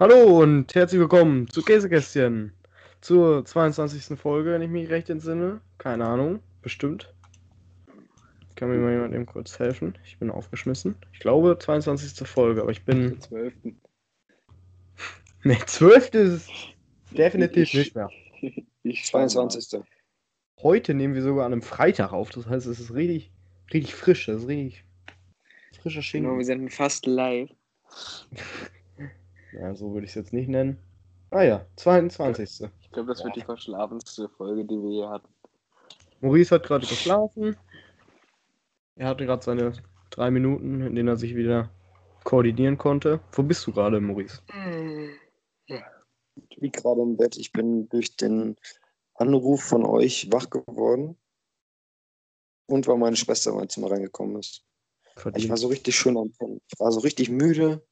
Hallo und herzlich willkommen zu Käsekästchen. Zur 22. Folge, wenn ich mich recht entsinne. Keine Ahnung, bestimmt. Kann mir mal jemand eben kurz helfen? Ich bin aufgeschmissen. Ich glaube 22. Folge, aber ich bin. 12. Ne, 12. ist definitiv nicht mehr. Ich 22. Heute nehmen wir sogar an einem Freitag auf. Das heißt, es ist richtig, richtig frisch. Das ist richtig frischer Genau, wir Schinken. sind fast live. Ja, so würde ich es jetzt nicht nennen. Ah ja, 22. Ich glaube, das wird die verschlafenste Folge, die wir je hatten. Maurice hat gerade geschlafen. Er hatte gerade seine drei Minuten, in denen er sich wieder koordinieren konnte. Wo bist du gerade, Maurice? Ich liege gerade im Bett. Ich bin durch den Anruf von euch wach geworden. Und weil meine Schwester in mein Zimmer reingekommen ist. Ich war Verdient. so richtig schön am Pennen. Ich war so richtig müde.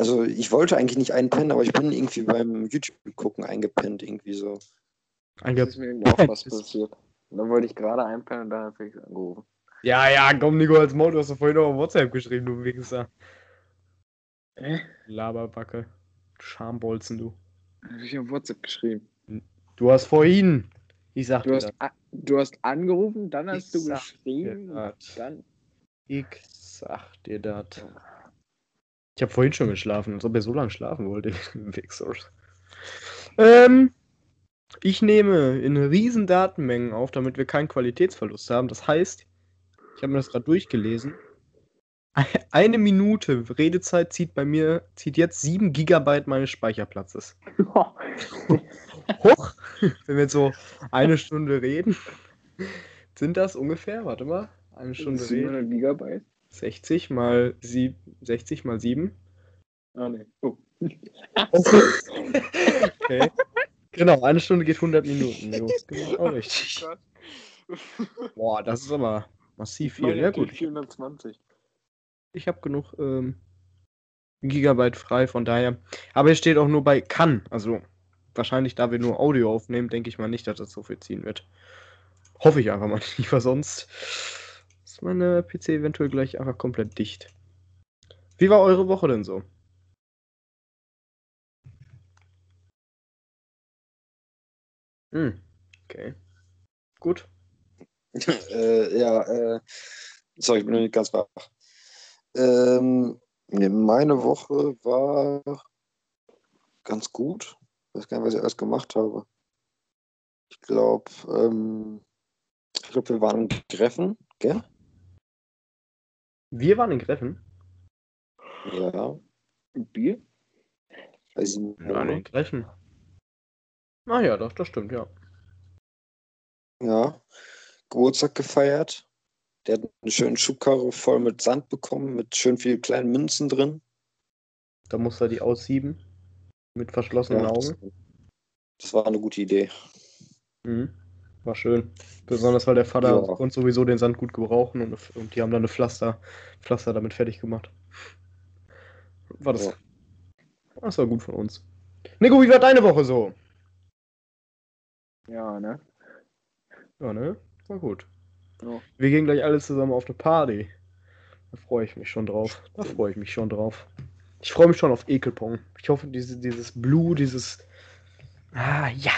Also ich wollte eigentlich nicht einpennen, aber ich bin irgendwie beim YouTube-Gucken eingepennt, irgendwie so. Das Einge ist mir eben auch was passiert. Und dann wollte ich gerade einpennen und dann hat Felix angerufen. ja, ja, komm, Nico, als Maul, du hast doch vorhin noch auf WhatsApp geschrieben, du Wichser. Hä? Laberbacke. Schambolzen, du. Hab ich auf WhatsApp geschrieben. Du hast vorhin. Ich sag Du dir hast, das. du hast angerufen, dann hast Ich du geschrieben, dann. Ich sag dir das. Ich habe vorhin schon geschlafen, als ob er so lange schlafen wollte. Wichser. Ähm, ich nehme in riesen Datenmengen auf, damit wir keinen Qualitätsverlust haben. Das heißt, ich habe mir das gerade durchgelesen. Eine Minute Redezeit zieht bei mir, zieht jetzt 7 Gigabyte meines Speicherplatzes. Hoch! Wenn wir jetzt so eine Stunde reden, sind das ungefähr, warte mal, eine Stunde reden. 700 Gigabyte? 60 mal, sieb, 60 mal 7. Ah, ne. Oh. Okay. Genau, eine Stunde geht 100 Minuten. Jo, genau richtig. Boah, das ist aber massiv viel. Ja gut, ich, 420. ich habe genug ähm, Gigabyte frei, von daher. Aber es steht auch nur bei kann. Also wahrscheinlich, da wir nur Audio aufnehmen, denke ich mal nicht, dass das so viel ziehen wird. Hoffe ich einfach mal nicht, weil sonst ist meine PC eventuell gleich einfach komplett dicht. Wie war eure Woche denn so? Hm, okay. Gut. äh, ja, äh, sorry, ich bin noch nicht ganz wach. Ähm, meine Woche war ganz gut. Ich weiß gar nicht, was ich alles gemacht habe. Ich glaube, ähm, ich glaube, wir waren in Greffen, gell? Wir waren in Greffen. Ja, Bier? weiß ich nicht. Wir waren in Greffen. Ah ja, doch, das stimmt, ja. Ja, Geburtstag gefeiert. Der hat einen schönen Schubkarre voll mit Sand bekommen, mit schön viel kleinen Münzen drin. Da muss er die aussieben. Mit verschlossenen Ja, das, Augen. das war eine gute Idee. Mhm. War schön. Besonders weil der Vater Ja. konnte sowieso den Sand gut gebrauchen und, und die haben dann eine Pflaster, Pflaster damit fertig gemacht. War das. Ja. Das war gut von uns. Nico, wie war deine Woche so? Ja, ne? Ja, ne? War gut. Ja. Wir gehen gleich alle zusammen auf eine Party. Da freue ich mich schon drauf. Da freue ich mich schon drauf. Ich freue mich schon auf Ekelpong. Ich hoffe, diese, dieses Blue, dieses. Ah, ja.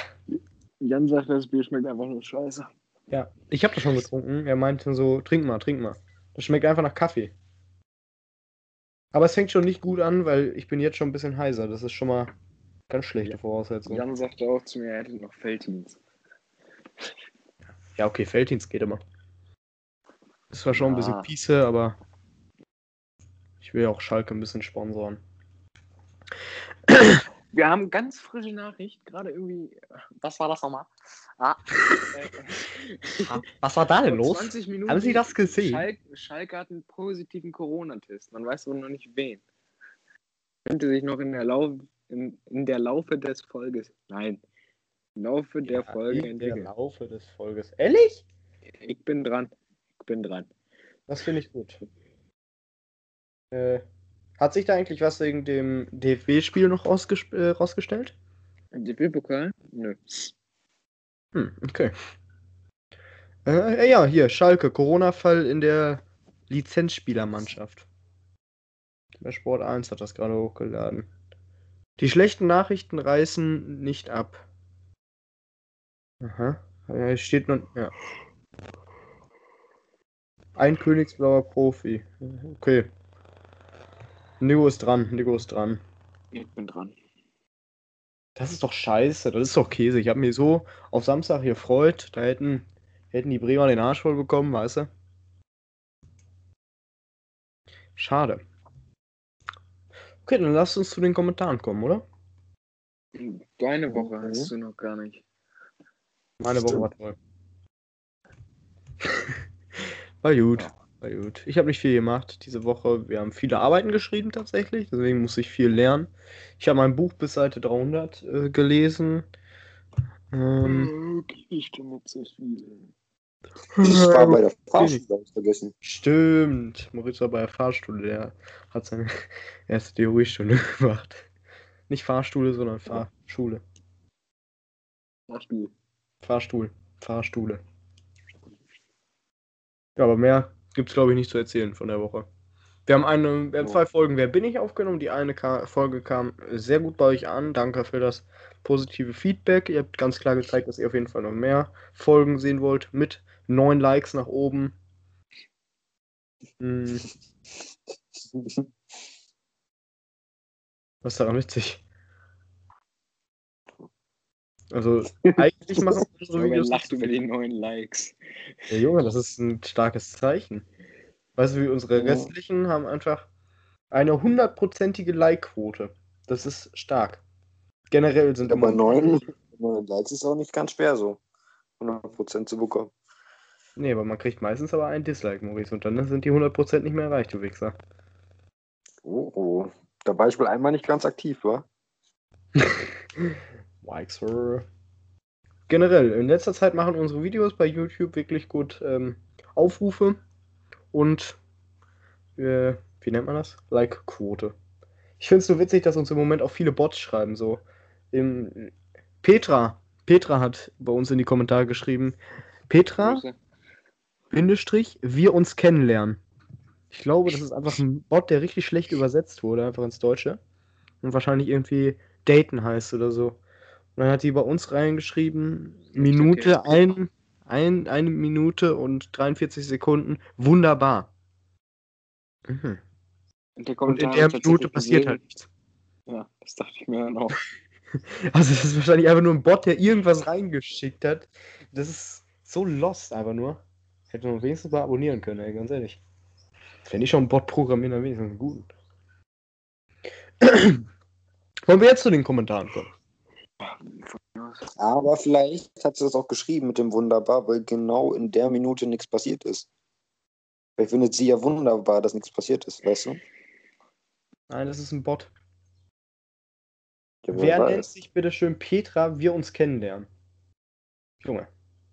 Jan sagt, das Bier schmeckt einfach nur scheiße. Ja, ich habe das schon getrunken. Er meinte so, trink mal, trink mal. Das schmeckt einfach nach Kaffee. Aber es fängt schon nicht gut an, weil ich bin jetzt schon ein bisschen heiser. Das ist schon mal ganz schlechte Voraussetzung. Ja, Jan sagte auch zu mir, er hätte noch Felddienst. okay, Felddienst geht immer. Ist zwar schon ein bisschen Ja. Piece, aber ich will ja auch Schalke ein bisschen sponsoren. Wir haben ganz frische Nachricht, gerade irgendwie. Was war das nochmal? Ah, äh, Was war da denn los? 20 Minuten Haben Sie das gesehen? Schalke, Schalke hat einen positiven Corona-Test. Man weiß aber noch nicht wen. Könnte sich noch in der, Lauf, in, in der Laufe des Folges. Nein. Im Laufe der Folge In der entwickeln. Laufe des Folges. Ehrlich? Ich bin dran. Ich bin dran. Das finde ich gut. Äh, hat sich da eigentlich was wegen dem DFB-Spiel noch äh, rausgestellt? DFB-Pokal? Nö. Hm, okay. Äh, ja, hier, Schalke, Corona-Fall in der Lizenzspielermannschaft. Bei Sport 1 hat das gerade hochgeladen. Die schlechten Nachrichten reißen nicht ab. Aha. Hier steht noch. Ja. Ein Königsblauer Profi. Okay. Nico ist dran. Nico ist dran. Ich bin dran. Das ist doch scheiße. Das ist doch Käse. Ich habe mich so auf Samstag gefreut. Da hätten, hätten die Bremer den Arsch voll bekommen, weißt du? Schade. Okay, dann lass uns zu den Kommentaren kommen, oder? Deine Woche Okay. hast du noch gar nicht. Meine Woche Stimmt. war toll. War gut, war gut. Ich habe nicht viel gemacht diese Woche. Wir haben viele Arbeiten geschrieben tatsächlich, deswegen muss ich viel lernen. Ich habe mein Buch bis Seite 300 äh, gelesen. Ähm, Ich so viel. Ich war bei der Fahrschule, hab ich vergessen. Stimmt, Moritz war bei der Fahrstunde, der hat seine erste Theoriestunde gemacht. Nicht Fahrstule, sondern Fahrschule. Fahrstuhl. Fahrstuhl, Fahrstule. Ja, aber mehr gibt's glaube ich nicht zu erzählen von der Woche. Wir haben eine, wir haben Ja. zwei Folgen Wer bin ich aufgenommen. Die eine Ka Folge kam sehr gut bei euch an. Danke für das positive Feedback. Ihr habt ganz klar gezeigt, dass ihr auf jeden Fall noch mehr Folgen sehen wollt. Mit neun Likes nach oben. Hm, was ist daran witzig? Also, eigentlich machen unsere er Videos lacht über die neuen Likes. Ja, Junge, das ist ein starkes Zeichen. Weißt du, wie unsere Ja. restlichen haben einfach eine hundertprozentige Like-Quote. Das ist stark. Generell sind immer- neun, Likes ist auch nicht ganz schwer, so 100% zu bekommen. Nee, aber man kriegt meistens aber einen Dislike, Maurice. Und dann sind die 100% nicht mehr erreicht, du Wichser. Oh, oh. Da war ich wohl einmal nicht ganz aktiv, war? Wichser. Generell, in letzter Zeit machen unsere Videos bei YouTube wirklich gut ähm, Aufrufe und äh, wie nennt man das? Like-Quote. Ich finde es so witzig, dass uns im Moment auch viele Bots schreiben. So. Im, Petra. Petra hat bei uns in die Kommentare geschrieben. Petra, Grüße. Bindestrich, wir uns kennenlernen. Ich glaube, das ist einfach ein Bot, der richtig schlecht übersetzt wurde, einfach ins Deutsche. Und wahrscheinlich irgendwie daten heißt oder so. Und dann hat die bei uns reingeschrieben, Minute, okay. ein, ein, eine Minute und 43 Sekunden, wunderbar. Mhm. Und, der Und in der Minute passiert gesehen. halt nichts. Ja, das dachte ich mir dann auch. Also das ist wahrscheinlich einfach nur ein Bot, der irgendwas reingeschickt hat. Das ist so lost einfach nur. Hätte man wenigstens mal abonnieren können, ey, ganz ehrlich. Wenn ich schon einen Bot programmieren, dann wenigstens einen guten. Wollen wir jetzt zu den Kommentaren kommen? Aber vielleicht hat sie das auch geschrieben mit dem Wunderbar, weil genau in der Minute nichts passiert ist. Vielleicht findet sie ja wunderbar, dass nichts passiert ist, weißt du? Nein, das ist ein Bot. Ja, Wer weiß. nennt sich bitte schön Petra, wir uns kennenlernen? Junge,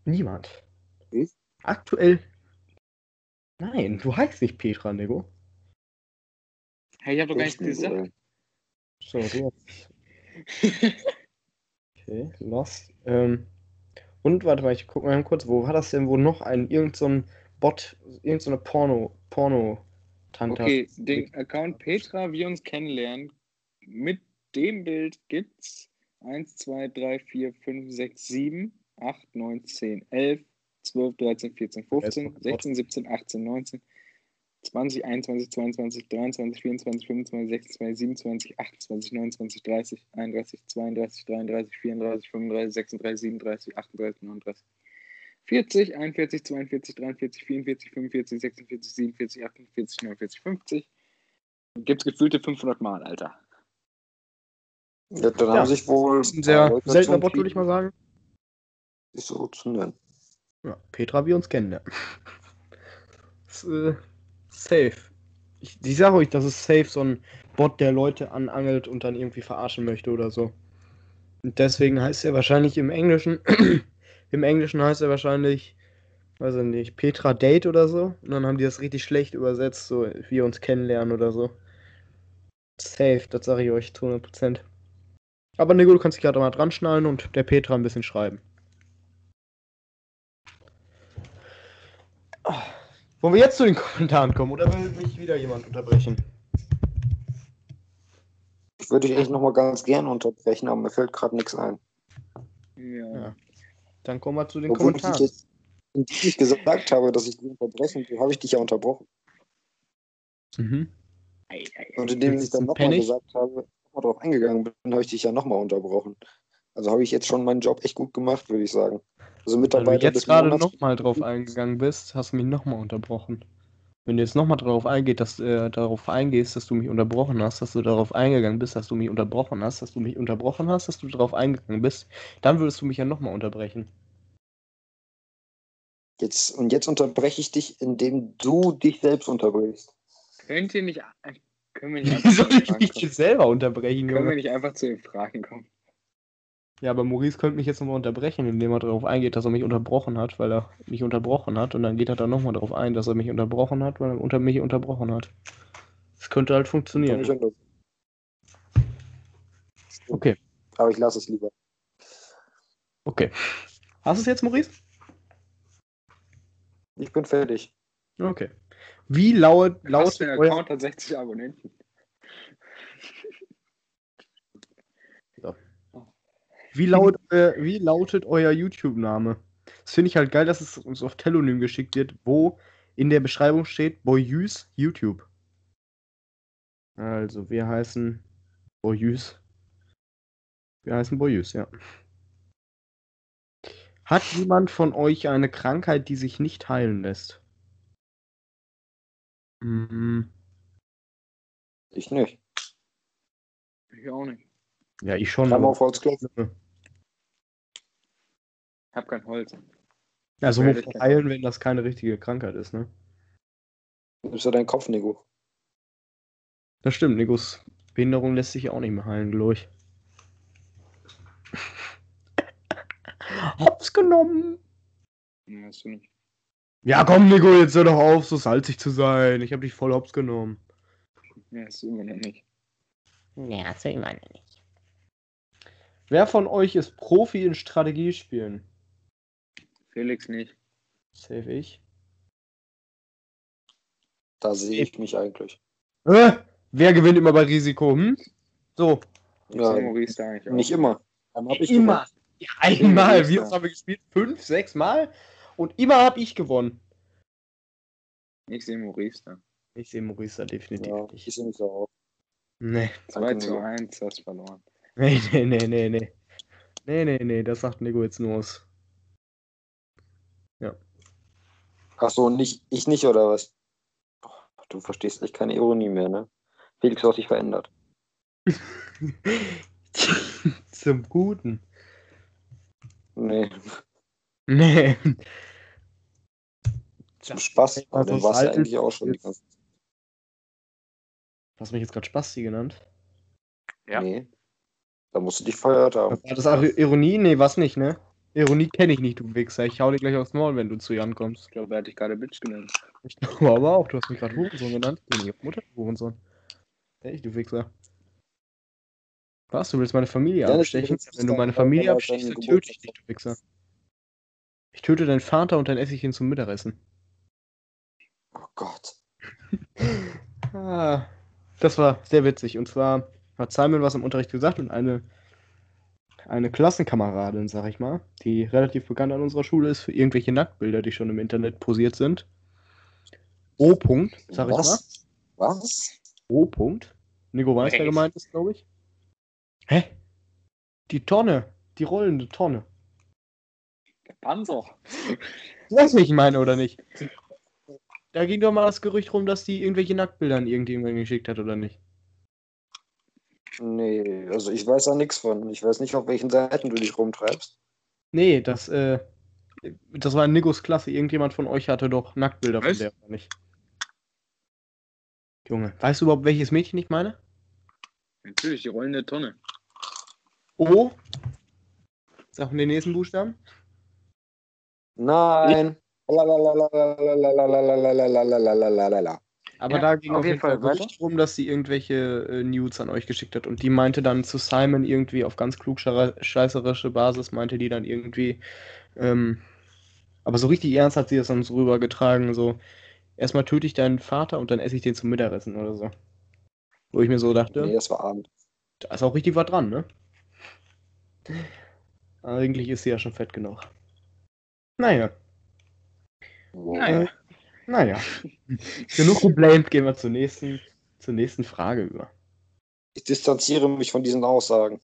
niemand. Ich? Aktuell. Nein, du heißt nicht Petra, Nego. Hey, ich hab doch gar nicht gesagt. So, du hast. Okay, lost. Ähm, und warte mal, ich guck mal kurz, wo war das denn, wo noch ein, irgend so ein Bot, irgend so eine Porno, Porno-Tante Okay, den Account Petra, wir uns kennenlernen. Mit dem Bild gibt's 1, 2, 3, 4, 5, 6, 7, 8, 9, 10, 11, 12, 13, 14, 15, 16, 17, 18, 19, 20, 21, 22, 23, 24, 25, 26, 27, 28, 29, 30, 31, 32, 33, 34, 35, 36, 37, 38, 39, 40, 41, 42, 43, 44, 45, 46, 47, 48, 49, 50. Gibt's gefühlte 500 Mal, Alter. Ja, dann Ja, haben sich wohl. Das ist ein sehr Leute seltener Bot, würde ich mal sagen. Sich so zu nennen. Ja, Petra, wir uns kennenlernen. Das ist, äh, safe. Ich, ich sage euch, das ist safe so ein Bot, der Leute anangelt und dann irgendwie verarschen möchte oder so. Und deswegen heißt er wahrscheinlich im Englischen, im Englischen heißt er wahrscheinlich, weiß ich nicht, Petra Date oder so. Und dann haben die das richtig schlecht übersetzt, so wir uns kennenlernen oder so. Safe, das sage ich euch zu 100%. Aber Nego, du kannst dich gerade mal dran schnallen und der Petra ein bisschen schreiben. Wollen wir jetzt zu den Kommentaren kommen oder will mich wieder jemand unterbrechen? ich würde dich echt nochmal ganz gerne unterbrechen, aber mir fällt gerade nichts ein. Ja. Ja. Dann kommen wir zu den Obwohl ich Kommentaren. jetzt indem ich gesagt habe, dass ich dich unterbrechen will, habe ich dich ja unterbrochen. Mhm. Und indem Jetzt ich dann nochmal gesagt habe, nochmal drauf eingegangen bin, habe ich dich ja nochmal unterbrochen. Also habe ich jetzt schon meinen Job echt gut gemacht, würde ich sagen. Also Weil du Mitarbeiter jetzt gerade nochmal drauf eingegangen bist, hast du mich nochmal unterbrochen. Wenn du jetzt nochmal darauf eingeht, dass äh, darauf eingehst, dass du mich unterbrochen hast, dass du darauf eingegangen bist, dass du mich unterbrochen hast, dass du mich unterbrochen hast, dass du darauf eingegangen bist, dann würdest du mich ja nochmal unterbrechen. Jetzt, und jetzt unterbreche ich dich, indem du dich selbst unterbrichst. Könnt ihr nicht. Können wir nicht einfach soll ich mich selber unterbrechen, Können wir nicht einfach zu den Fragen kommen? Ja, aber Maurice könnte mich jetzt nochmal unterbrechen, indem er darauf eingeht, dass er mich unterbrochen hat, weil er mich unterbrochen hat. Und dann geht er dann nochmal darauf ein, dass er mich unterbrochen hat, weil er unter mich unterbrochen hat. Das könnte halt funktionieren. Okay, Aber ich lasse es lieber. okay. Hast du es jetzt, Maurice? Ich bin fertig. Okay. Wie laut, lautet für ein euer... Account hat 60 Abonnenten? Wie, laut, äh, wie lautet euer YouTube-Name? Das finde ich halt geil, dass es uns auf Telonym geschickt wird, wo in der Beschreibung steht Boyus YouTube. Also, wir heißen Boyus. Wir heißen Boyus, ja. Hat jemand von euch eine Krankheit, die sich nicht heilen lässt? Mhm. Ich nicht. Ich auch nicht. Ja, ich schon. Klammer aber- auf Holz klopfen. Ich hab kein Holz. Also, wovon kein- heilen, wenn das keine richtige Krankheit ist, ne? Nimmst du deinen Kopf, Nico? Das stimmt, Nikos Behinderung lässt sich auch nicht mehr heilen, glaube ich. Hops genommen. Nee, hast du nicht. Ja, komm, Nico, jetzt hör doch auf, so salzig zu sein. Ich habe dich voll hops genommen. Nee, hast du immer noch nicht. Ja, das ich meine nicht. Wer von euch ist Profi in Strategiespielen? Felix nicht. Save ich. Da sehe ich mich eigentlich. Äh, wer gewinnt immer bei Risiko? Hm? So. Ja, Ja, Maurice da eigentlich auch. nicht immer. Dann hab ich immer. Ja, einmal. Wie oft haben wir gespielt? Fünf, sechs Mal? Und immer habe ich gewonnen. Ich sehe Maurice da. Ich sehe Maurice da definitiv. Ja, nicht. ich sehe mich so auf. Nee. 2 Danke, zu Nico. 1, hast verloren. Nee, nee, nee, nee, nee. Nee, nee, nee, das sagt Nico jetzt nur aus. Ach so, nicht, ich nicht, oder was? Du verstehst echt keine Ironie mehr, ne? Felix, du hast dich verändert. Zum Guten. Nee, Nee. zum Spaß. Aber Also dann warst du eigentlich auch schon die ist- ganze Hast du mich jetzt gerade Spasti genannt? Ja. Nee. Da musst du dich verhört haben. War das auch Ironie? Nee, was nicht, ne? Ironie kenne ich nicht, du Wichser. Ich hau dir gleich aufs Maul, wenn du zu Jan kommst. Ich glaube, er hat dich gerade Bitch genannt. Ich glaube aber auch, du hast mich gerade Hurensohn genannt. Ich bin nicht auf Mutter Hurensohn. Echt, du Wichser. Was? Du willst meine Familie Ja, abstechen? Wenn du meine Familie abstichst, dein dann töte ich dich, du Wichser. Ich töte deinen Vater und dann esse ich ihn zum Mittagessen. Oh Gott. Ah, das war sehr witzig. Und zwar hat Simon was im Unterricht gesagt und eine, eine Klassenkameradin, sag ich mal, die relativ bekannt an unserer Schule ist für irgendwelche Nacktbilder, die schon im Internet posiert sind. O. -Punkt, sag ich mal. Was? Was? O. -Punkt. Nico weiß, wer gemeint ist, glaube ich. Hä? Die Tonne. Die rollende Tonne. Der Panzer. Du weißt, wie ich meine, oder nicht? Da ging doch mal das Gerücht rum, dass die irgendwelche Nacktbilder an irgendjemanden geschickt hat, oder nicht? Nee, also ich weiß da nichts von. Ich weiß nicht, auf welchen Seiten du dich rumtreibst. Nee, das, äh, das war in Nikos Klasse. Irgendjemand von euch hatte doch Nacktbilder Was? von der, oder nicht? Junge, weißt du überhaupt, welches Mädchen ich meine? Natürlich, die rollende Tonne. O. Sag den nächsten Buchstaben. Nein. Ich? Aber Ja, da ging auf auf jeden Fall Fall Gerücht rum, dass sie irgendwelche äh, Nudes an euch geschickt hat. Und die meinte dann zu Simon irgendwie auf ganz klugscheißerische Basis, meinte die dann irgendwie, ähm, aber so richtig ernst hat sie das dann so rübergetragen, so, erstmal töte ich deinen Vater und dann esse ich den zum Mittagessen oder so. Wo ich mir so dachte, Nee, das war Abend. Da ist auch richtig was dran, ne? Eigentlich ist sie ja schon fett genug. Naja. Wow. Naja. Naja. Genug geblamed, gehen wir zur nächsten, zur nächsten Frage über. Ich distanziere mich von diesen Aussagen.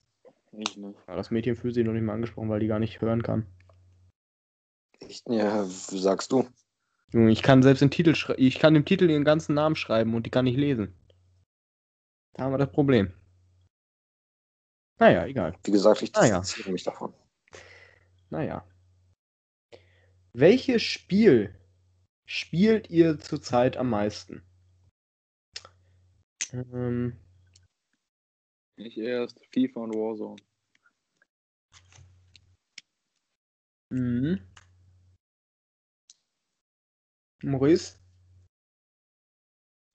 Ja, das Mädchen fühlt sich noch nicht mal angesprochen, weil die gar nicht hören kann. Ich, ja, sagst du? Junge, ich kann selbst den Titel schreiben. Ich kann dem Titel ihren ganzen Namen schreiben und die kann nicht lesen. Da haben wir das Problem. Naja, egal. Wie gesagt, ich ja. distanziere mich davon. Naja. Welches Spiel spielt ihr zurzeit am meisten? Ähm, Ich erst FIFA und Warzone. mhm. Maurice?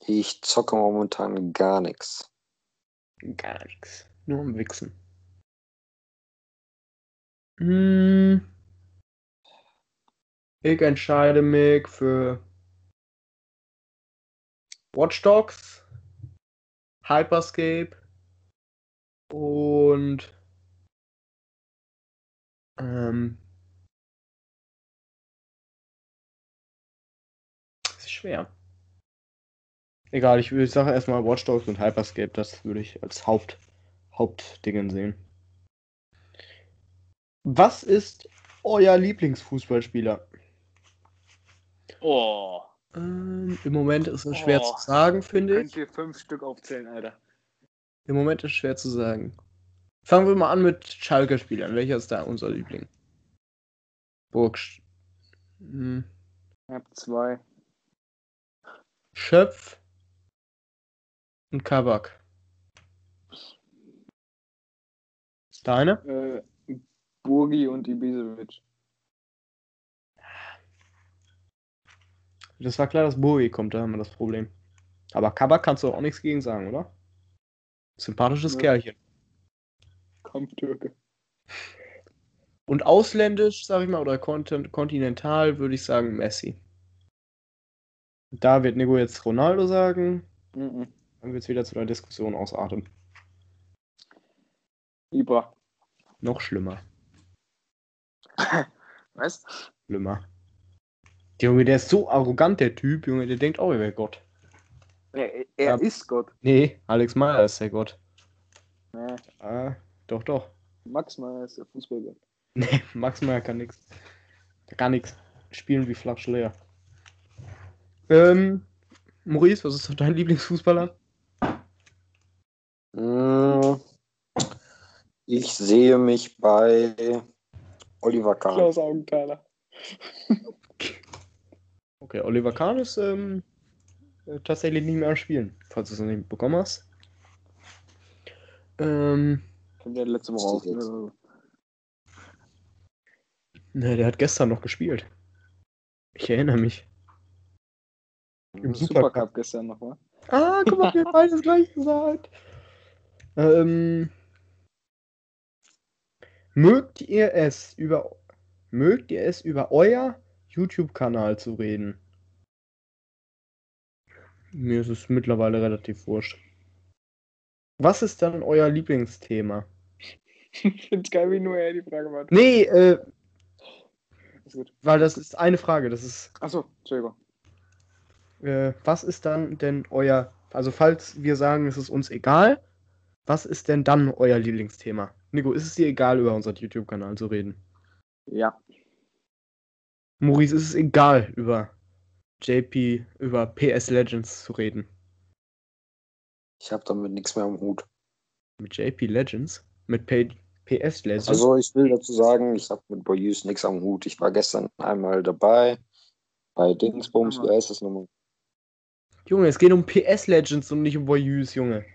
Ich zocke momentan gar nichts. Gar nichts. Nur am Wichsen. Hm. Ich entscheide mich für Watch Dogs, Hyperscape und ähm, das ist schwer. Egal, ich, ich sage erstmal Watch Dogs und Hyperscape, das würde ich als Haupt, Hauptdingen sehen. Was ist euer Lieblingsfußballspieler? Oh. Ähm, Im Moment ist es schwer Oh. zu sagen, finde Könnt ich. ihr fünf Stück aufzählen, Alter. Im Moment ist es schwer zu sagen. Fangen wir mal an mit Schalke-Spielern. Welcher ist da unser Liebling? Burg. Hm. Ich hab zwei. Schöpf und Kabak. Deine? Äh, Burgi und Ibisevic. Das war klar, dass Bowie kommt, da haben wir das Problem. Aber Kabak kannst du auch nichts gegen sagen, oder? Sympathisches Nö. Kerlchen. Kommt Türke. Und ausländisch, sag ich mal, oder kontin kontinental, würde ich sagen Messi. Da wird Nico jetzt Ronaldo sagen. Mhm. Dann wird es wieder zu einer Diskussion ausarten. Ibra. Noch schlimmer. Was? Schlimmer. Junge, der ist so arrogant, der Typ, Junge, der denkt auch, er wäre Gott. Er, er Ja. ist Gott. Nee, Alex Meyer ist der Gott. Nee, Ah, doch, doch. Max Meyer ist der Fußballgott. Nee, Max Meyer kann nix. Der kann nix. Spielen wie Flach leer. Ähm, Maurice, was ist dein Lieblingsfußballer? Mm, Ich sehe mich bei Oliver Kahn. Klaus Augenthaler. Okay, Oliver Kahn ist ähm, äh, tatsächlich nicht mehr am Spielen, falls du es noch nicht bekommen hast. Ähm, Kommt ja letzte Woche auf. Ne? ne, der hat gestern noch gespielt. Ich erinnere mich. Im Supercup. Supercup gestern noch, wa? Ah, guck mal, wir haben beides gleich gesagt. Ähm, mögt ihr es über mögt ihr es über euer YouTube-Kanal zu reden? Mir ist es mittlerweile relativ wurscht. Was ist dann euer Lieblingsthema? Ich find's geil, wie nur er die Frage macht. Nee, äh, Ist gut. weil das ist eine Frage. Das ist, Achso, Entschuldigung. äh, was ist dann denn euer, also falls wir sagen, es ist uns egal, was ist denn dann euer Lieblingsthema? Nico, ist es dir egal, über unseren YouTube-Kanal zu reden? Ja. Maurice, ist es egal, über JP, über PS Legends zu reden? Ich habe damit nichts mehr am Hut. Mit JP Legends? Mit P PS Legends? Also ich will dazu sagen, ich habe mit Boyus nichts am Hut. Ich war gestern einmal dabei bei Dingsbums, wie heißt das nochmal? Junge, es geht um PS Legends und nicht um Voyous, Junge.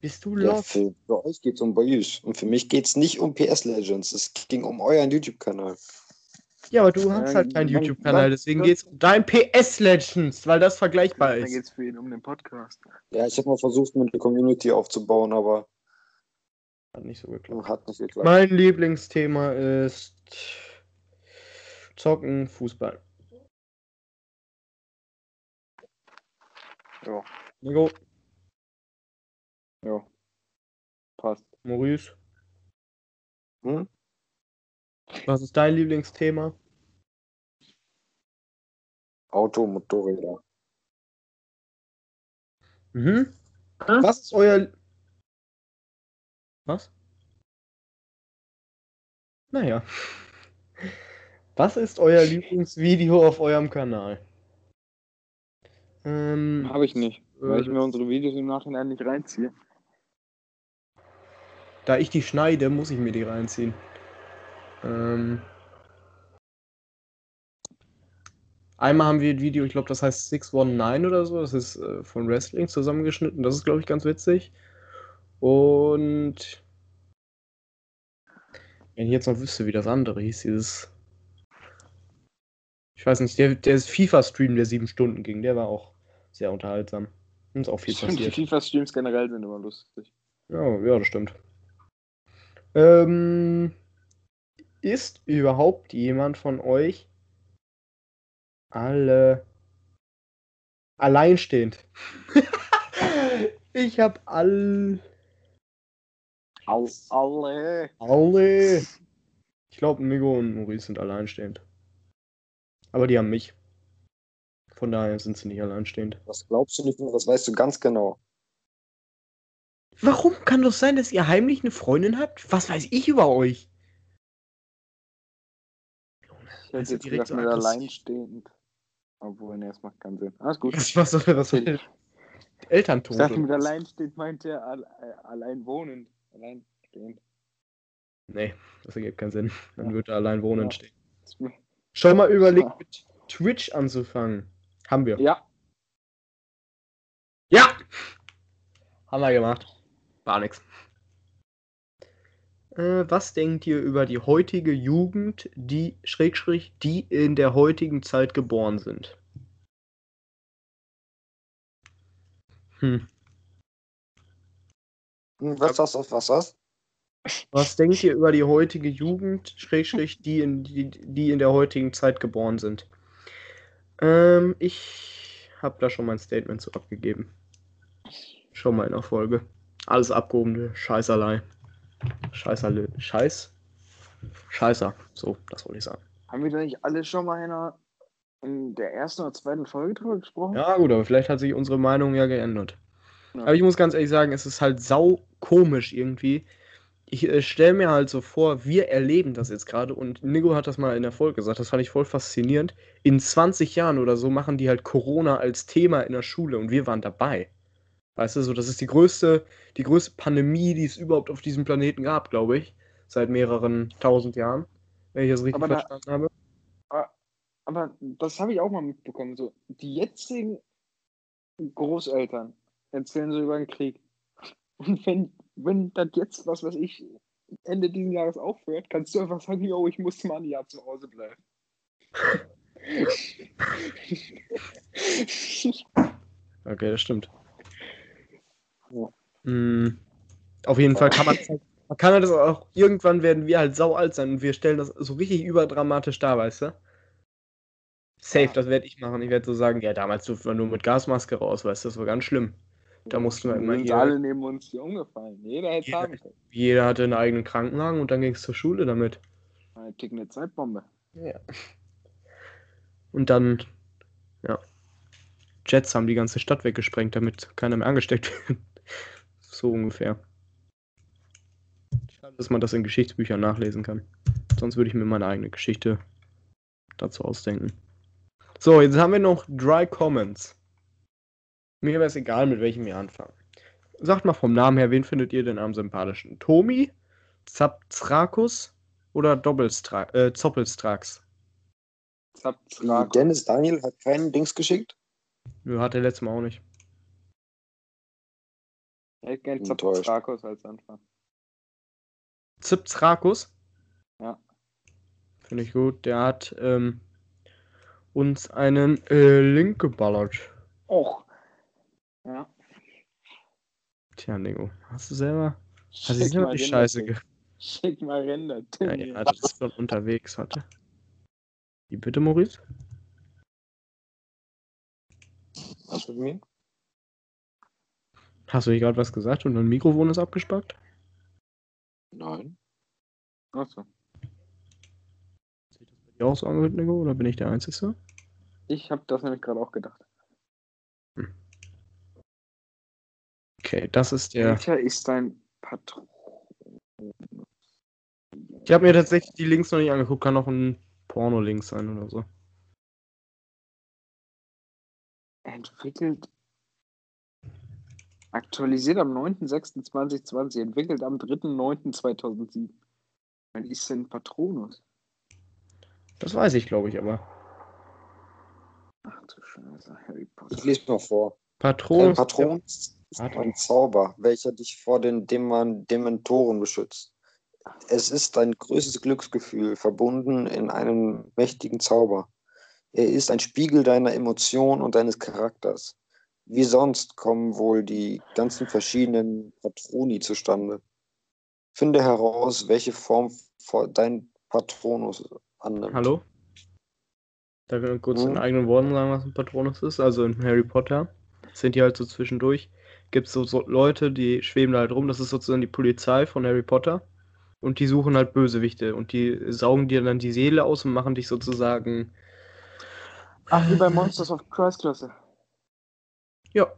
Bist du Ja, lost? für, für euch geht es um Boyus. Und für mich geht es nicht um PS Legends. Es ging um euren YouTube-Kanal. Ja, aber du hast halt keinen YouTube-Kanal, deswegen dann- geht's um dein PS Legends, weil das vergleichbar Dann ist. geht's für ihn um den Podcast. Ja, ich habe mal versucht, mit der Community aufzubauen, aber Hat nicht so geklappt. hat nicht geklappt. Mein Lieblingsthema ist Zocken, Fußball. Ja. Nico, Ja. Passt. Maurice, Hm? Was ist dein Lieblingsthema? Auto, Motorräder. Mhm. Was ist euer. Was? Naja. Was ist euer Lieblingsvideo auf eurem Kanal? Ähm, Habe ich nicht, weil ich äh, mir unsere Videos im Nachhinein nicht reinziehe. da ich die schneide, muss ich mir die reinziehen. Ähm, einmal haben wir ein Video, ich glaube, das heißt 619 oder so. Das ist äh, von Wrestling zusammengeschnitten. Das ist, glaube ich, ganz witzig. Und wenn ich jetzt noch wüsste, wie das andere hieß, dieses. Ich weiß nicht, der, der FIFA-Stream, der sieben Stunden ging, der war auch sehr unterhaltsam. Und ist auch viel Stimmt, die passiert. FIFA-Streams generell sind immer lustig. Ja, ja, das stimmt. Ähm, ist überhaupt jemand von euch alle alleinstehend? ich habe all, Au, alle. alle. Ich glaube, Nico und Maurice sind alleinstehend. Aber die haben mich. Von daher sind sie nicht alleinstehend. Das glaubst du nicht das weißt du ganz genau. Warum kann das sein, dass ihr heimlich eine Freundin habt? Was weiß ich über euch? Hätte Also jetzt direkt gesagt, so alleinstehend. Obwohl, ne, das macht keinen Sinn. Alles gut. Was, was soll was soll Ich Elterntod? dachte, mit alleinstehend meinte er äh, allein wohnend. Alleinstehend. Nee, das ergibt keinen Sinn. Dann würde allein wohnen Ja. stehen. Schon mal überlegt, mit Twitch anzufangen. Haben wir. Ja, Ja! Haben wir gemacht. War nix. Äh, was denkt ihr über die heutige Jugend, die, Schrägstrich, die in der heutigen Zeit geboren sind? Hm. Hm, Was hast du auf was hast? Was denkt ihr über die heutige Jugend, Schrägstrich, die in, die, die in der heutigen Zeit geboren sind? Ähm, ich habe da schon mein Statement zu abgegeben. Schon mal in der Folge. Alles abgehobene Scheißerlei. Scheißerle. Scheiß. Scheißer. So, das wollte ich sagen. haben wir da nicht alle schon mal in, einer, in der ersten oder zweiten Folge drüber gesprochen? Ja, gut, aber vielleicht hat sich unsere Meinung ja geändert. Ja. Aber ich muss ganz ehrlich sagen, es ist halt sau komisch irgendwie. Ich äh, stelle mir halt so vor, wir erleben das jetzt gerade und Nico hat das mal in der Folge gesagt, das fand ich voll faszinierend. In 20 Jahren oder so machen die halt Corona als Thema in der Schule und wir waren dabei. Weißt du, so das ist die größte, die größte Pandemie, die es überhaupt auf diesem Planeten gab, glaube ich, seit mehreren tausend Jahren, wenn ich das richtig Aber da- verstanden habe. Aber das habe ich auch mal mitbekommen. So, die jetzigen Großeltern erzählen so über den Krieg. Und wenn, wenn das jetzt, was weiß ich, Ende dieses Jahres aufhört, kannst du einfach sagen, yo, ich muss mal ein Jahr zu Hause bleiben. Okay, das stimmt. Mm, auf jeden Fall kann man, man kann halt das auch, irgendwann werden wir halt sau alt sein und wir stellen das so richtig überdramatisch dar, weißt du? Safe, das werde ich machen. Ich werde so sagen, ja, damals durften wir nur mit Gasmaske raus, weißt du, das war ganz schlimm. Da mussten wir immer sind hier, alle neben uns hier umgefallen. Jeder hätte Jeder- haben können. jeder hatte einen eigenen Krankenwagen und dann ging es zur Schule damit. Eine tickende Zeitbombe. Ja. Und dann, ja, Jets haben die ganze Stadt weggesprengt, damit keiner mehr angesteckt wird. So ungefähr. Schade, dass man das in Geschichtsbüchern nachlesen kann. Sonst würde ich mir meine eigene Geschichte dazu ausdenken. So, jetzt haben wir noch Dry Comments. Mir wäre es egal, mit welchem wir anfangen. Sagt mal vom Namen her, wen findet ihr denn am sympathischen? Tomi, Zaptrakus oder Doppelstra äh, Zoppelstrax? Zapzrak. Dennis Daniel hat keinen Dings geschickt. Nö, hat er letztes Mal auch nicht. Ich hätte gerne Enttäuscht. Zapzrakos als Anfang. Zipzrakus. Ja. Finde ich gut. Der hat ähm, uns einen äh, Link geballert. Och. Ja. Tja, Nico, hast du selber? Hast du selber die Scheiße ge... Schick mal Ränder. Ja, ja, das ist schon unterwegs, warte. Wie bitte, Maurice? Was mit mir? Hast du hier gerade was gesagt und dein Mikrofon ist abgespackt? Nein. Achso. Sieht das bei dir auch so angehört, Nico, oder bin ich der Einzige? Ich habe das nämlich gerade auch gedacht. Okay, das ist der. Welcher ist dein Patron? Ich habe mir tatsächlich die Links noch nicht angeguckt, kann auch ein Porno-Link sein oder so. Entwickelt. Aktualisiert am 9.06.2020, entwickelt am 3.09.2007. Was ist denn Patronus? Das weiß ich, glaube ich, aber. Ach du Scheiße, Harry Potter. Ich lese mal vor. Ein Patronus. Patron ist ein Zauber, welcher dich vor den Deman Dementoren beschützt. Es ist dein größtes Glücksgefühl, verbunden in einem mächtigen Zauber. Er ist ein Spiegel deiner Emotionen und deines Charakters. Wie sonst kommen wohl die ganzen verschiedenen Patroni zustande? Finde heraus, welche Form dein Patronus annimmt. Hallo? Da können wir kurz Hm? in eigenen Worten sagen, was ein Patronus ist. Also in Harry Potter sind die halt so zwischendurch. Gibt es so, so Leute, die schweben da halt rum. Das ist sozusagen die Polizei von Harry Potter. Und die suchen halt Bösewichte. Und die saugen dir dann die Seele aus und machen dich sozusagen. Ach, wie bei Monsters of Christ Klasse. Ja.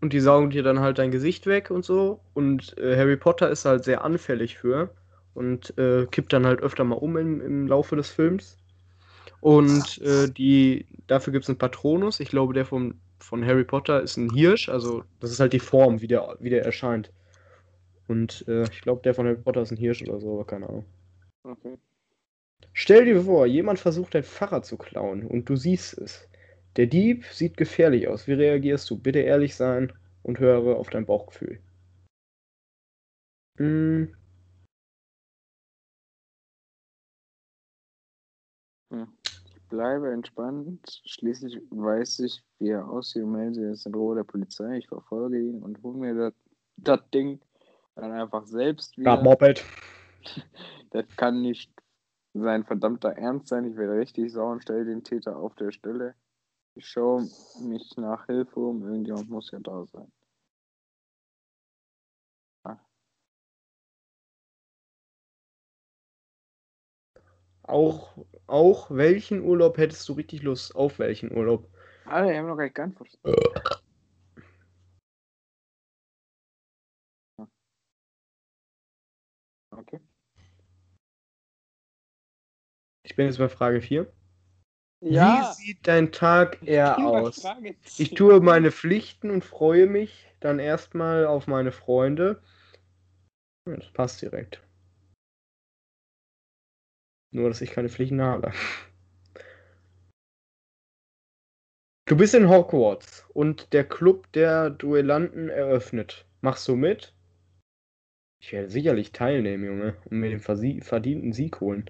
Und die saugen dir dann halt dein Gesicht weg und so. Und äh, Harry Potter ist halt sehr anfällig für. Und äh, kippt dann halt öfter mal um im, im Laufe des Films. Und äh, die, dafür gibt es einen Patronus. Ich glaube, der vom, von Harry Potter ist ein Hirsch. Also, das ist halt die Form, wie der, wie der erscheint. Und äh, ich glaube, der von Harry Potter ist ein Hirsch oder so, aber keine Ahnung. Okay. Stell dir vor, jemand versucht dein Fahrrad zu klauen und du siehst es. Der Dieb sieht gefährlich aus. Wie reagierst du? Bitte ehrlich sein und höre auf dein Bauchgefühl. Hm, Ich bleibe entspannt. Schließlich weiß ich, wie er aussieht und melde es in Ruhe der Polizei. Ich verfolge ihn und hole mir das- Ding dann einfach selbst ja, wieder. Moped. Das kann nicht sein verdammter Ernst sein. Ich werde richtig sauer und stelle den Täter auf der Stelle. Ich schaue mich nach Hilfe um. Irgendjemand muss ja da sein. Auch, auch welchen Urlaub hättest du richtig Lust? Auf welchen Urlaub? Alter, wir haben noch gar nicht geantwortet. Okay. Ich bin jetzt bei Frage 4. Ja, Wie sieht dein Tag eher aus? Ich tue meine Pflichten und freue mich dann erstmal auf meine Freunde. Das passt direkt. Nur, dass ich keine Pflichten habe. Du bist in Hogwarts und der Club der Duellanten eröffnet. Machst du mit? Ich werde sicherlich teilnehmen, Junge, und mir den verdienten Sieg holen.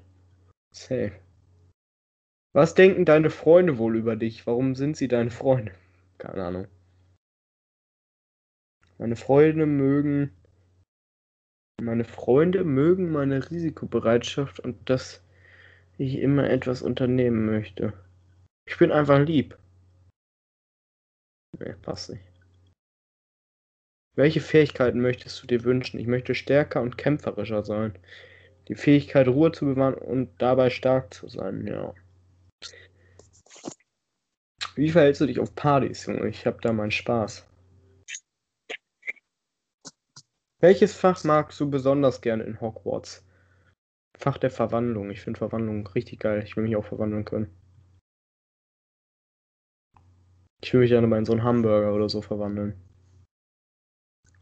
Safe. Was denken deine Freunde wohl über dich? Warum sind sie deine Freunde? Keine Ahnung. Meine Freunde mögen. Meine Freunde mögen meine Risikobereitschaft und dass ich immer etwas unternehmen möchte. Ich bin einfach lieb. Nee, passt nicht. Welche Fähigkeiten möchtest du dir wünschen? Ich möchte stärker und kämpferischer sein. Die Fähigkeit, Ruhe zu bewahren und dabei stark zu sein, ja. Wie verhältst du dich auf Partys, Junge? Ich hab da meinen Spaß. Welches Fach magst du besonders gerne in Hogwarts? Fach der Verwandlung. Ich finde Verwandlung richtig geil. Ich will mich auch verwandeln können. Ich will mich gerne mal in so einen Hamburger oder so verwandeln.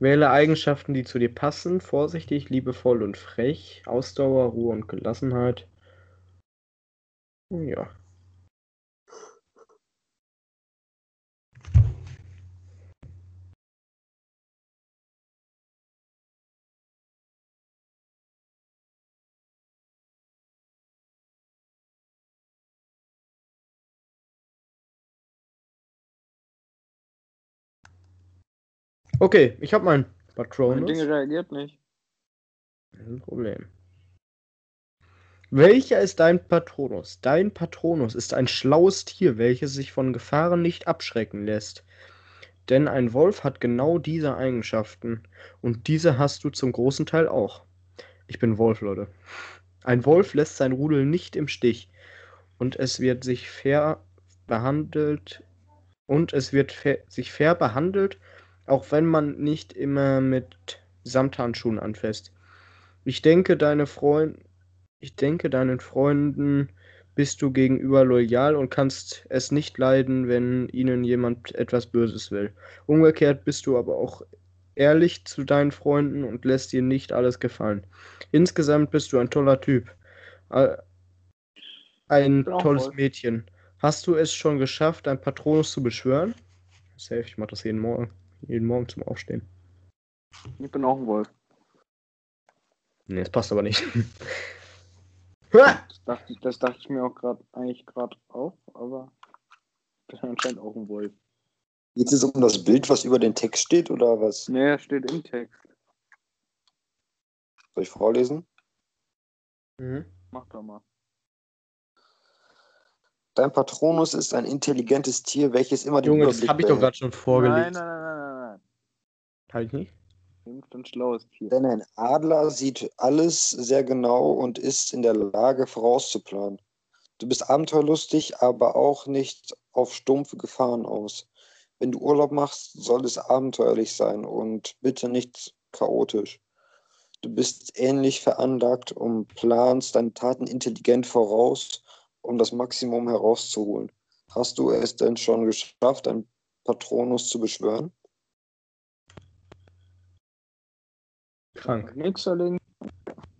Wähle Eigenschaften, die zu dir passen. Vorsichtig, liebevoll und frech. Ausdauer, Ruhe und Gelassenheit. Ja. Okay, ich habe meinen Mein Patronus. Ding reagiert nicht. Kein Problem. Welcher ist dein Patronus? Dein Patronus ist ein schlaues Tier, welches sich von Gefahren nicht abschrecken lässt. Denn ein Wolf hat genau diese Eigenschaften und diese hast du zum großen Teil auch. Ich bin Wolf, Leute. Ein Wolf lässt sein Rudel nicht im Stich. Und es wird sich fair behandelt. Und es wird fair, sich fair behandelt, auch wenn man nicht immer mit Samthandschuhen anfasst. Ich denke, deine Freund, ich denke, deinen Freunden bist du gegenüber loyal und kannst es nicht leiden, wenn ihnen jemand etwas Böses will. Umgekehrt bist du aber auch ehrlich zu deinen Freunden und lässt dir nicht alles gefallen. Insgesamt bist du ein toller Typ. Ein tolles. Mädchen. Hast du es schon geschafft, ein Patronus zu beschwören? Safe, ich mach das jeden Morgen. Jeden Morgen zum Aufstehen. Ich bin auch ein Wolf. Nee, das passt aber nicht. Das dachte, ich- das dachte ich mir auch gerade eigentlich gerade auch, aber ich bin anscheinend auch ein Wolf. Geht es um das Bild, was über den Text steht, oder was? Nee, steht im Text. Soll ich vorlesen? mhm. Mach doch mal. Dein Patronus ist ein intelligentes Tier, welches immer den Junge, das habe ich doch gerade schon vorgelesen. nein, nein, nein. Habe ich nicht? Ein schlaues Tier. Denn ein Adler sieht alles sehr genau und ist in der Lage vorauszuplanen. Du bist abenteuerlustig, aber auch nicht auf stumpfe Gefahren aus. Wenn du Urlaub machst, soll es abenteuerlich sein und bitte nicht chaotisch. Du bist ähnlich veranlagt und planst deine Taten intelligent voraus, um das Maximum herauszuholen. Hast du es denn schon geschafft, ein Patronus zu beschwören? Krank. Nixerling.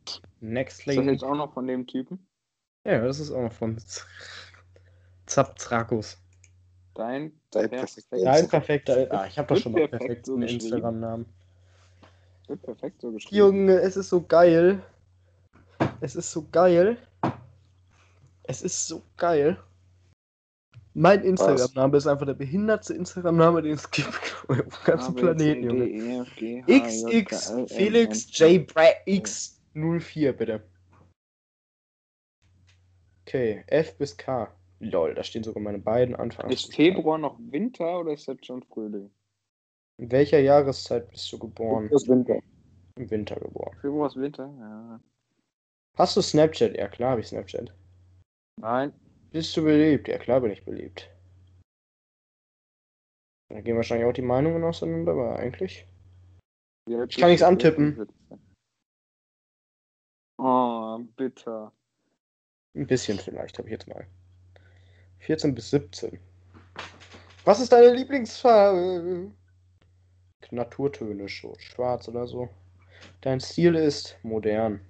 Ist Next das jetzt auch noch von dem Typen? Ja, das ist auch noch von Zaptrakus. Dein Dein Perfekt. perfekter Dein perfekter. Ah, ich habe doch schon mal perfekt so. Instagram-Namen. wird perfekt so geschrieben. Junge, es ist so geil. Es ist so geil. Es ist so geil. Mein Instagram-Name ist einfach der behindertste Instagram-Name, den es gibt auf dem ganzen Planeten, Junge. XX Felix J. Bra X04, bitte. Okay, F bis K. Lol, da stehen sogar meine beiden Anfangs. Ist Februar noch Winter oder ist jetzt schon Frühling? In welcher Jahreszeit bist du geboren? Das Winter. Im Winter geboren. Februar ist Winter? Ja. Hast du Snapchat? Ja, klar habe ich Snapchat. Nein. Bist du beliebt? Ja, klar bin ich beliebt. Da gehen wahrscheinlich auch die Meinungen auseinander, aber eigentlich. Alt Ich kann nichts antippen. Oh, bitter. Ein bisschen vielleicht, habe ich jetzt mal. 14 bis 17. Was ist deine Lieblingsfarbe? Naturtöne, schwarz oder so. Dein Stil ist modern.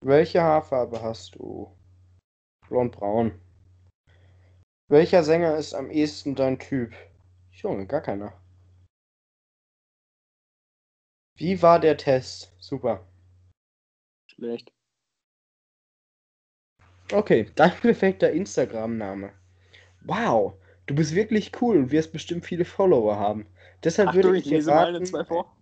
Welche Haarfarbe hast du? Blond-braun. Welcher Sänger ist am ehesten dein Typ? Junge, gar keiner. Wie war der Test? Super. Schlecht. Okay, dein perfekter Instagram-Name. Wow, du bist wirklich cool und wirst bestimmt viele Follower haben. Deshalb Achtung, würde ich ich dir lese meine raten, zwei vor.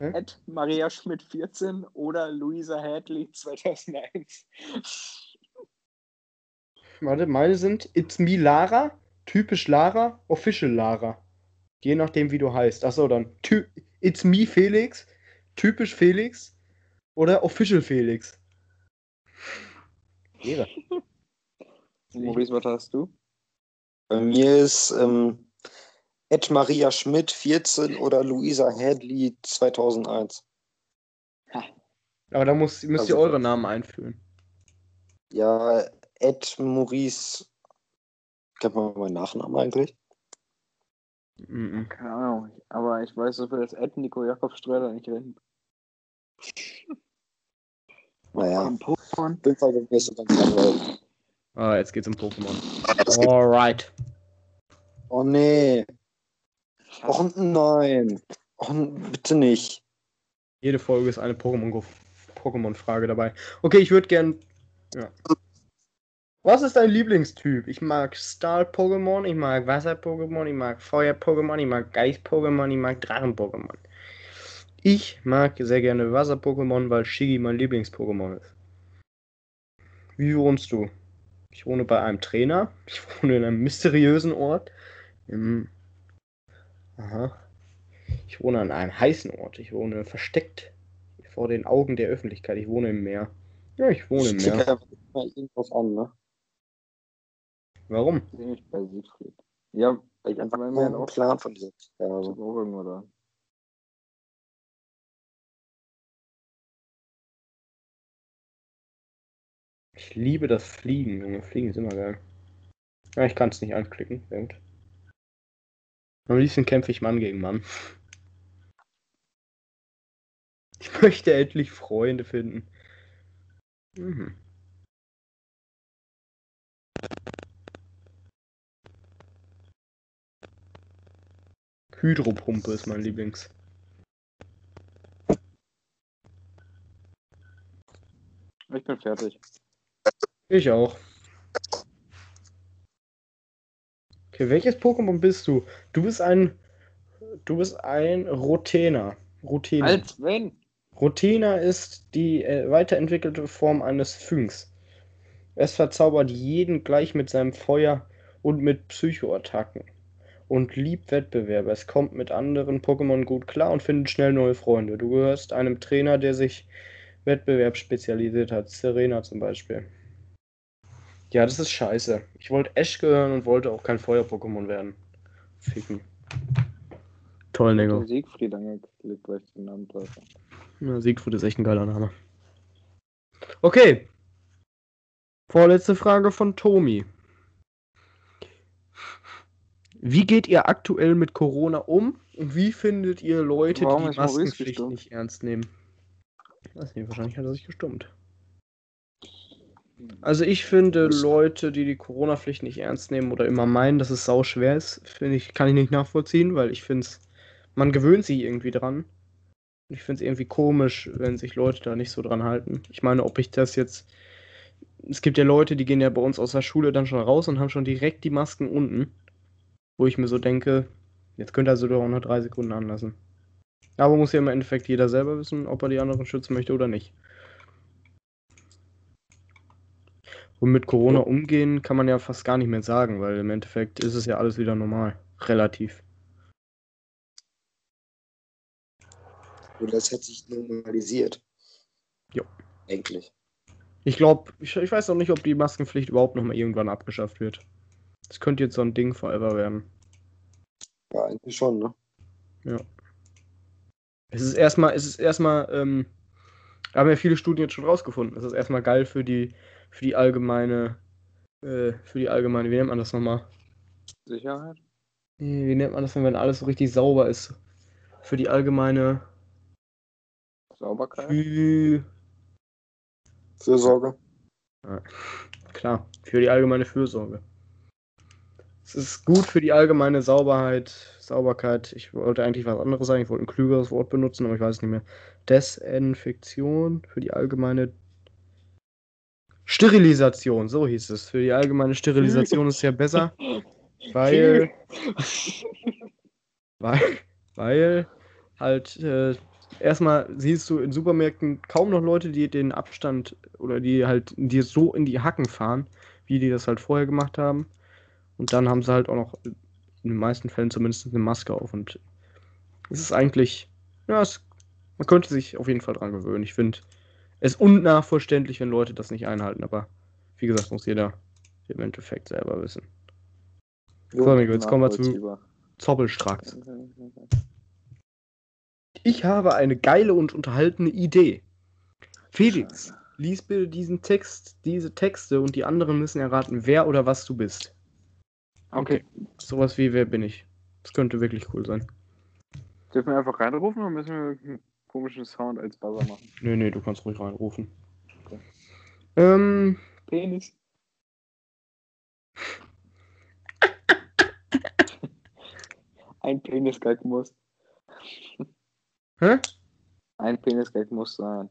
Hä? Ed Maria Schmidt 14 oder Luisa Hadley 2001. warte, meine sind It's me Lara, typisch Lara, official Lara. Je nachdem, wie du heißt. Achso, dann ty It's me Felix, typisch Felix oder official Felix. Ehre. Maurice, was hast du? Bei mir ist ähm, Ed Maria Schmidt 14 oder Luisa Hadley 2001. Aber da muss, müsst ihr Also- eure Namen einführen. Ja, Ed Maurice. Kennt man meinen Nachnamen eigentlich? Mhm. Keine Ahnung, aber ich weiß so viel, dass Ed Nico Jakob Ströder nicht rennt. Naja, Pokémon. auf Fall bin so ganz langweilig. Ah, jetzt geht's um Pokémon. Alright. Oh nee. Och nein. Och, bitte nicht. Jede Folge ist eine Pokémon- Pokémon-Frage dabei. Okay, ich würde gern. Ja. Was ist dein Lieblingstyp? Ich mag Stahl-Pokémon, ich mag Wasser-Pokémon, ich mag Feuer-Pokémon, ich mag Geist-Pokémon, ich mag Drachen-Pokémon. Ich mag sehr gerne Wasser-Pokémon, weil Shigi mein Lieblings-Pokémon ist. Wie wohnst du? Ich wohne bei einem Trainer. Ich wohne in einem mysteriösen Ort. Im... Aha. Ich wohne an einem heißen Ort. Ich wohne versteckt vor den Augen der Öffentlichkeit. Ich wohne im Meer. Ja, ich wohne im Meer. irgendwas an, ne? Warum? Bin ich bei Siegfried. Ja, Weil ich einfach wir einen Plan von dir ich habe. hab auch irgendwo da. Ich liebe das Fliegen, Junge. Fliegen ist immer geil. Ja, ich kann es nicht anklicken. Gut. Am liebsten kämpfe ich Mann gegen Mann. Ich möchte endlich Freunde finden. Mhm. Hydropumpe ist mein Lieblings. Ich bin fertig. Ich auch. Okay, welches Pokémon bist du? Du bist ein. Du bist ein Rotena. Rotena. Als wenn. Rotena ist die äh, weiterentwickelte Form eines Phynx. Es verzaubert jeden gleich mit seinem Feuer und mit Psychoattacken. Und liebt Wettbewerbe. Es kommt mit anderen Pokémon gut klar und findet schnell neue Freunde. Du gehörst einem Trainer, der sich Wettbewerb spezialisiert hat. Serena zum Beispiel. Ja, das ist scheiße. Ich wollte Ash gehören und wollte auch kein Feuer-Pokémon werden. Ficken. Toll, Nego. Siegfried angeklickt, weil ich den Namen fand. Ja, Siegfried ist echt ein geiler Name. Okay. Vorletzte Frage von Tomi. Wie geht ihr aktuell mit Corona um und wie findet ihr Leute, Warum die ist Maskenpflicht nicht ernst nehmen? Weiß nicht, wahrscheinlich hat er sich gestummt. Also ich finde Leute, die die Corona-Pflicht nicht ernst nehmen oder immer meinen, dass es sau schwer ist, finde ich, kann ich nicht nachvollziehen, weil ich finde es, man gewöhnt sich irgendwie dran. Und Ich finde es irgendwie komisch, wenn sich Leute da nicht so dran halten. Ich meine, ob ich das jetzt. Es gibt ja Leute, die gehen ja bei uns aus der Schule dann schon raus und haben schon direkt die Masken unten. Wo ich mir so denke, jetzt könnte er sie doch auch noch drei Sekunden anlassen. Aber muss ja im Endeffekt jeder selber wissen, ob er die anderen schützen möchte oder nicht. Und mit Corona umgehen kann man ja fast gar nicht mehr sagen, weil im Endeffekt ist es ja alles wieder normal. Relativ. Oder es hat sich normalisiert. Jo. Eigentlich. Ich glaube, ich, ich weiß auch nicht, ob die Maskenpflicht überhaupt noch mal irgendwann abgeschafft wird. Das könnte jetzt so ein Ding forever werden. Ja, eigentlich schon, ne? Es ist erstmal, es ist erstmal, ähm, haben ja viele Studien jetzt schon rausgefunden. Es ist erstmal geil für die, für die allgemeine, äh, für die allgemeine, wie nennt man das nochmal? Sicherheit? Nee, Wie nennt man das, wenn alles so richtig sauber ist? Für die allgemeine, Sauberkeit? für, Fürsorge. klar, für die allgemeine Fürsorge. Es ist gut für die allgemeine Sauberheit, Sauberkeit. Ich wollte eigentlich was anderes sagen, ich wollte ein klügeres Wort benutzen, aber ich weiß es nicht mehr. Desinfektion für die allgemeine Sterilisation, so hieß es. Für die allgemeine Sterilisation ist ja besser, weil, weil, weil halt äh, erstmal siehst du in Supermärkten kaum noch Leute, die den Abstand oder die halt dir so in die Hacken fahren, wie die das halt vorher gemacht haben. Und dann haben sie halt auch noch in den meisten Fällen zumindest eine Maske auf. Und es ist eigentlich, ja, es, man könnte sich auf jeden Fall dran gewöhnen. Ich finde es unnachverständlich, wenn Leute das nicht einhalten. Aber wie gesagt, muss jeder im Endeffekt selber wissen. So, Nico, jetzt kommen wir zu. Zoppelstracks. Ich habe eine geile und unterhaltene Idee. Felix, lies bitte diesen Text, diese Texte und die anderen müssen erraten, wer oder was du bist. Okay. Sowas wie Wer bin ich? Das könnte wirklich cool sein. Dürfen wir einfach reinrufen oder müssen wir einen komischen Sound als Buzzer machen? Nee, nee, du kannst ruhig reinrufen. Okay. Ähm, Penis. Ein Penisgag muss. hä? Ein Penisgag muss sein.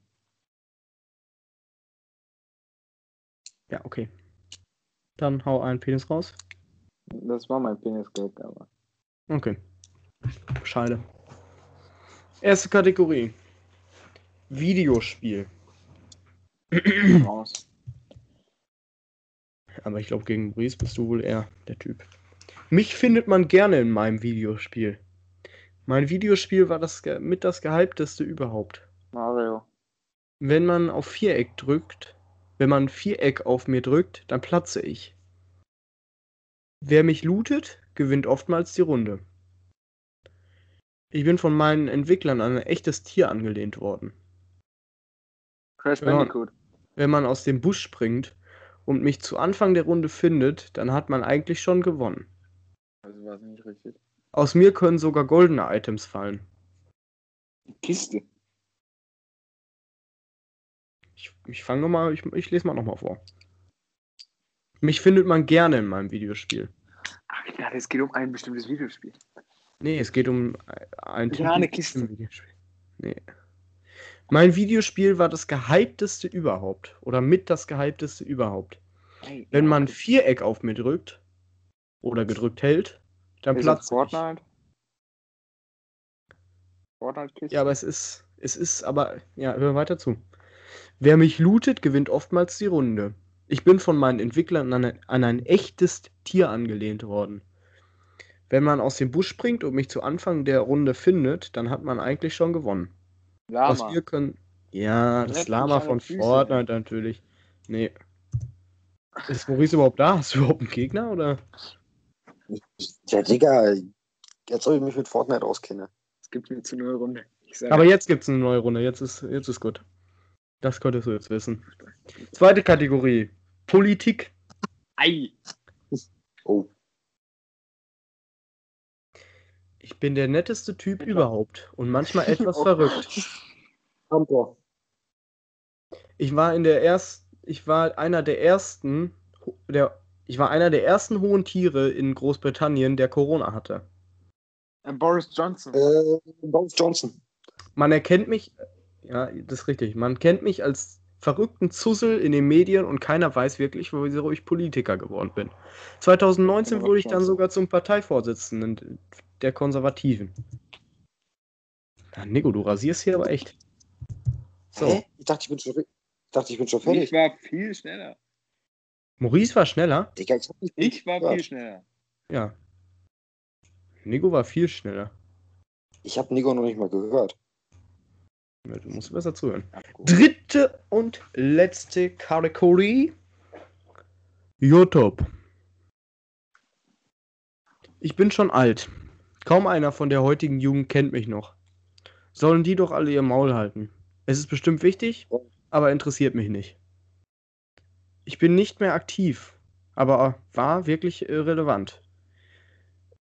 Ja, okay. Dann hau einen Penis raus. Das war mein Penisgag, aber. Okay. Scheide. Erste Kategorie. Videospiel. Raus. Aber ich glaube, gegen Maurice bist du wohl eher der Typ. Mich findet man gerne in meinem Videospiel. Mein Videospiel war das mit das gehypteste überhaupt. Mario. Wenn man auf Viereck drückt, wenn man Viereck auf mir drückt, dann platze ich. Wer mich lootet, gewinnt oftmals die Runde. Ich bin von meinen Entwicklern an ein echtes Tier angelehnt worden. Crash. Bandicoot. Wenn man aus dem Busch springt und mich zu Anfang der Runde findet, dann hat man eigentlich schon gewonnen. Also war es nicht richtig. Aus mir können sogar goldene Items fallen. Kiste. Ich, ich fange nochmal, ich, ich lese mal nochmal vor. Mich findet man gerne in meinem Videospiel. Ach ja, es geht um ein bestimmtes Videospiel. Nee, es geht um ein Ja, eine Kiste. Videospiel. Nee. Mein Videospiel war das gehypteste überhaupt. Oder mit das gehypteste überhaupt. Hey, Wenn man okay. Viereck auf mir drückt oder gedrückt hält, dann Ist platzt ich. Fortnite? Fortnite-Kiste? Ja, aber es ist, es ist aber, ja, hör weiter zu. Wer mich lootet, gewinnt oftmals die Runde. Ich bin von meinen Entwicklern an ein, an ein echtes Tier angelehnt worden. Wenn man aus dem Busch springt und mich zu Anfang der Runde findet, dann hat man eigentlich schon gewonnen. Aus Lama. mir können. Ja, das Lama von Füßen, Fortnite natürlich. Nee. Ist Maurice überhaupt da? Hast du überhaupt einen Gegner oder? Ja, Digga, jetzt soll ich mich mit Fortnite auskenne. Es gibt eine zu neue Runde. Aber jetzt gibt's eine neue Runde. Jetzt ist, jetzt ist gut. Das konntest du jetzt wissen. Zweite Kategorie. Politik. Ei. Oh, Ich bin der netteste Typ überhaupt und manchmal etwas Oh. verrückt. Hamper. Ich war in der ersten, ich war einer der ersten, der, ich war einer der ersten hohen Tiere in Großbritannien, der Corona hatte. Äh, Boris Johnson. Äh, Boris Johnson. Man erkennt mich, ja, das ist richtig, man kennt mich als verrückten Zussel in den Medien und keiner weiß wirklich, wieso ich Politiker geworden bin. 2019 Aber wurde ich dann sogar zum Parteivorsitzenden der Konservativen. Na, Nico, du rasierst hier aber echt. So. Hä? Ich dachte, ich bin schon, ich dachte, ich bin schon fertig. ich war viel schneller. Maurice war schneller. Digga, ich Ich war Ja. viel schneller. Ja. Nico war viel schneller. Ich habe Nico noch nicht mal gehört. Du musst besser zuhören. Dritte und letzte Kategorie. YouTube. Ich bin schon alt. Kaum einer von der heutigen Jugend kennt mich noch. Sollen die doch alle ihr Maul halten. Es ist bestimmt wichtig, aber interessiert mich nicht. Ich bin nicht mehr aktiv, aber war wirklich relevant.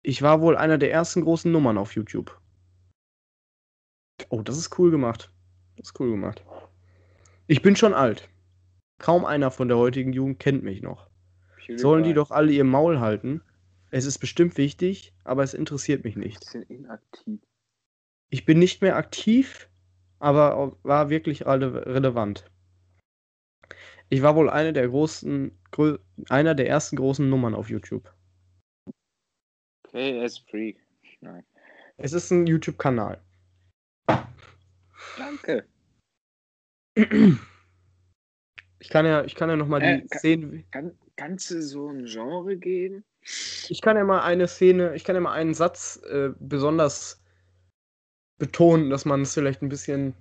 Ich war wohl einer der ersten großen Nummern auf YouTube. Oh, das ist cool gemacht. Das ist cool gemacht. Ich bin schon alt. Kaum einer von der heutigen Jugend kennt mich noch. Sollen die doch alle ihr Maul halten? Es ist bestimmt wichtig, aber es interessiert mich nicht. Bisschen inaktiv. Ich bin nicht mehr aktiv, aber war wirklich rele relevant. Ich war wohl eine der großen, einer der ersten großen Nummern auf YouTube. Okay, er ist Freak. Nein. Es ist ein YouTube-Kanal. Danke. Ich kann ja, ich kann ja noch mal Äh, die ka- Szene, Kann, kannst du so ein Genre geben? ich kann ja mal eine Szene, ich kann ja mal einen Satz äh, besonders betonen, dass man es vielleicht ein bisschen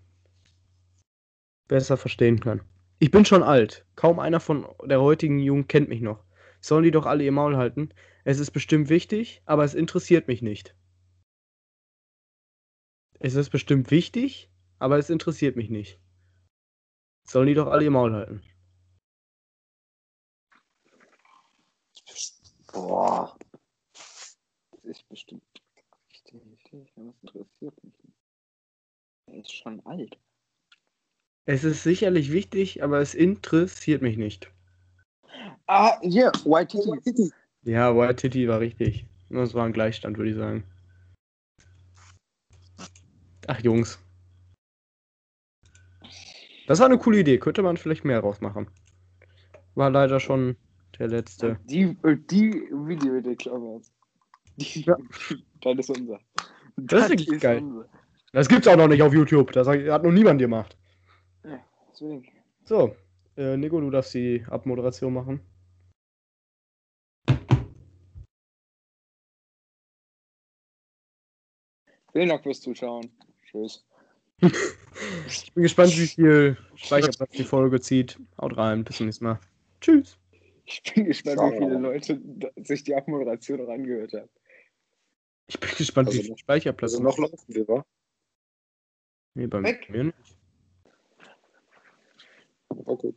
besser verstehen kann. Ich bin schon alt. Kaum einer von der heutigen Jugend kennt mich noch. Sollen die doch alle ihr Maul halten? Es ist bestimmt wichtig, aber es interessiert mich nicht. Es ist bestimmt wichtig, aber es interessiert mich nicht. Sollen die doch alle ihr Maul halten? Boah. Das ist bestimmt richtig, es interessiert mich nicht. Er ist schon alt. Es ist sicherlich wichtig, aber es interessiert mich nicht. Ah, hier, Waititi. Ja, White Titty war richtig. Das war ein Gleichstand, würde ich sagen. Ach, Jungs. Das war eine coole Idee. Könnte man vielleicht mehr rausmachen. War leider schon der letzte. Die, äh, die Videoidee uns. Die, Ja. Das ist unser. Das ist wirklich geil. unser. Das gibt's auch noch nicht auf YouTube. Das hat noch niemand gemacht. Deswegen. So, äh, Nico, du darfst die Abmoderation machen. Vielen Dank fürs Zuschauen. Tschüss. Ich bin gespannt, wie viel Speicherplatz die Folge zieht. Haut rein, bis zum nächsten Mal. Tschüss. Ich bin gespannt, wie viele. Leute sich die Abmoderation noch angehört haben. Ich bin gespannt, Also wie viel Speicherplatz Also noch laufen wir, wa? Nee, bei Weg. mir nicht. Okay.